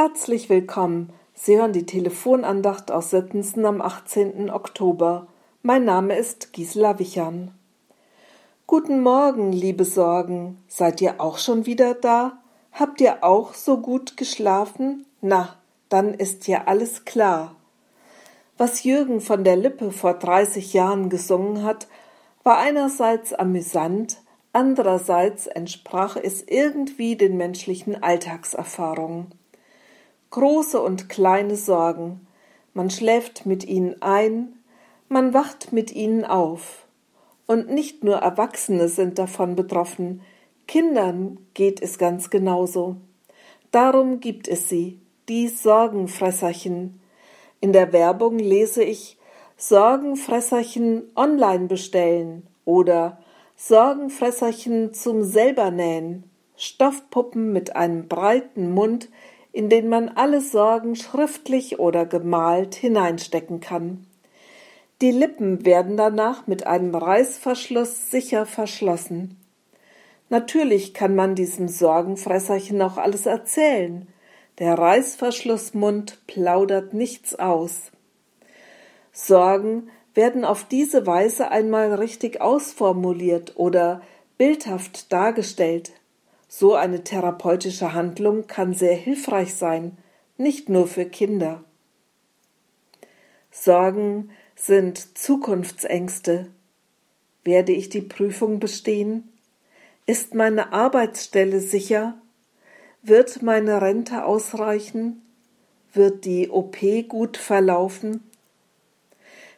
Herzlich willkommen. Sie hören die Telefonandacht aus Sittensen am 18. Oktober. Mein Name ist Gisela Wichern. Guten Morgen, liebe Sorgen. Seid ihr auch schon wieder da? Habt ihr auch so gut geschlafen? Na, dann ist ja alles klar. Was Jürgen von der Lippe vor 30 Jahren gesungen hat, war einerseits amüsant, andererseits entsprach es irgendwie den menschlichen Alltagserfahrungen große und kleine Sorgen. Man schläft mit ihnen ein, man wacht mit ihnen auf. Und nicht nur Erwachsene sind davon betroffen, Kindern geht es ganz genauso. Darum gibt es sie, die Sorgenfresserchen. In der Werbung lese ich Sorgenfresserchen online bestellen oder Sorgenfresserchen zum selbernähen, Stoffpuppen mit einem breiten Mund, in den man alle Sorgen schriftlich oder gemalt hineinstecken kann. Die Lippen werden danach mit einem Reißverschluss sicher verschlossen. Natürlich kann man diesem Sorgenfresserchen auch alles erzählen. Der Reißverschlussmund plaudert nichts aus. Sorgen werden auf diese Weise einmal richtig ausformuliert oder bildhaft dargestellt. So eine therapeutische Handlung kann sehr hilfreich sein, nicht nur für Kinder. Sorgen sind Zukunftsängste. Werde ich die Prüfung bestehen? Ist meine Arbeitsstelle sicher? Wird meine Rente ausreichen? Wird die OP gut verlaufen?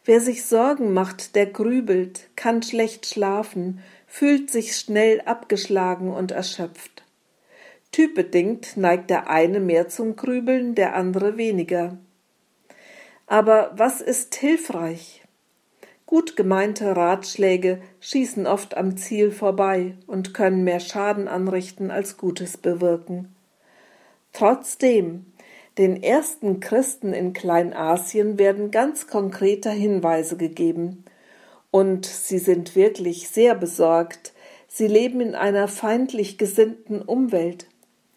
Wer sich Sorgen macht, der grübelt, kann schlecht schlafen, fühlt sich schnell abgeschlagen und erschöpft. Typbedingt neigt der eine mehr zum Grübeln, der andere weniger. Aber was ist hilfreich? Gut gemeinte Ratschläge schießen oft am Ziel vorbei und können mehr Schaden anrichten als Gutes bewirken. Trotzdem, den ersten Christen in Kleinasien werden ganz konkrete Hinweise gegeben, und sie sind wirklich sehr besorgt. Sie leben in einer feindlich gesinnten Umwelt.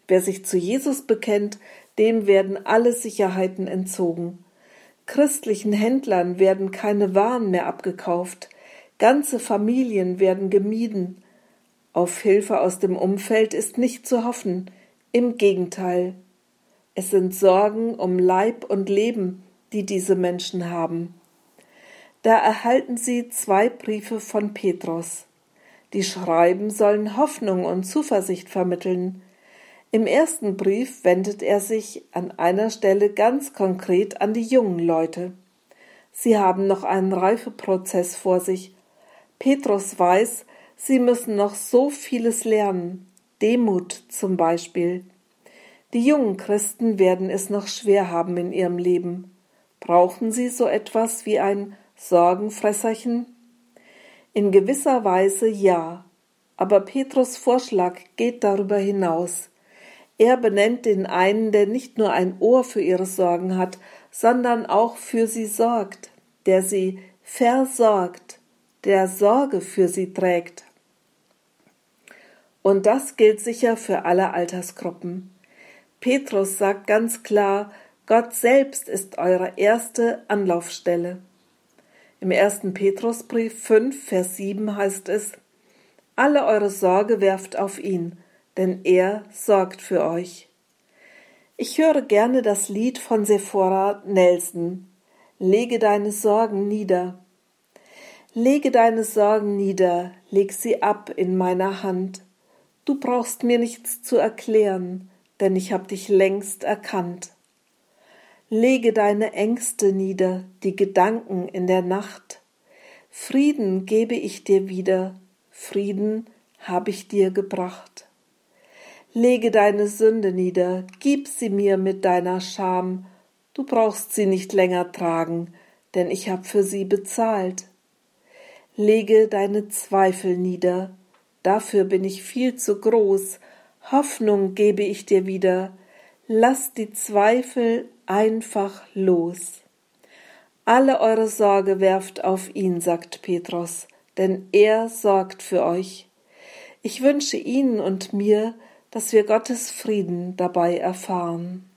Wer sich zu Jesus bekennt, dem werden alle Sicherheiten entzogen. Christlichen Händlern werden keine Waren mehr abgekauft. Ganze Familien werden gemieden. Auf Hilfe aus dem Umfeld ist nicht zu hoffen. Im Gegenteil. Es sind Sorgen um Leib und Leben, die diese Menschen haben. Da erhalten sie zwei Briefe von Petrus. Die Schreiben sollen Hoffnung und Zuversicht vermitteln. Im ersten Brief wendet er sich an einer Stelle ganz konkret an die jungen Leute. Sie haben noch einen Reifeprozess vor sich. Petrus weiß, sie müssen noch so vieles lernen. Demut zum Beispiel. Die jungen Christen werden es noch schwer haben in ihrem Leben. Brauchen sie so etwas wie ein Sorgenfresserchen? In gewisser Weise ja, aber Petrus Vorschlag geht darüber hinaus. Er benennt den einen, der nicht nur ein Ohr für ihre Sorgen hat, sondern auch für sie sorgt, der sie versorgt, der Sorge für sie trägt. Und das gilt sicher für alle Altersgruppen. Petrus sagt ganz klar, Gott selbst ist eure erste Anlaufstelle. Im ersten Petrusbrief 5, Vers 7 heißt es, Alle eure Sorge werft auf ihn, denn er sorgt für euch. Ich höre gerne das Lied von Sephora Nelson. Lege deine Sorgen nieder. Lege deine Sorgen nieder, leg sie ab in meiner Hand. Du brauchst mir nichts zu erklären, denn ich hab dich längst erkannt. Lege deine Ängste nieder, die Gedanken in der Nacht. Frieden gebe ich dir wieder, Frieden hab ich dir gebracht. Lege deine Sünde nieder, gib sie mir mit deiner Scham, du brauchst sie nicht länger tragen, denn ich hab für sie bezahlt. Lege deine Zweifel nieder, dafür bin ich viel zu groß, Hoffnung gebe ich dir wieder, lass die Zweifel einfach los. Alle eure Sorge werft auf ihn, sagt Petrus, denn er sorgt für euch. Ich wünsche Ihnen und mir, dass wir Gottes Frieden dabei erfahren.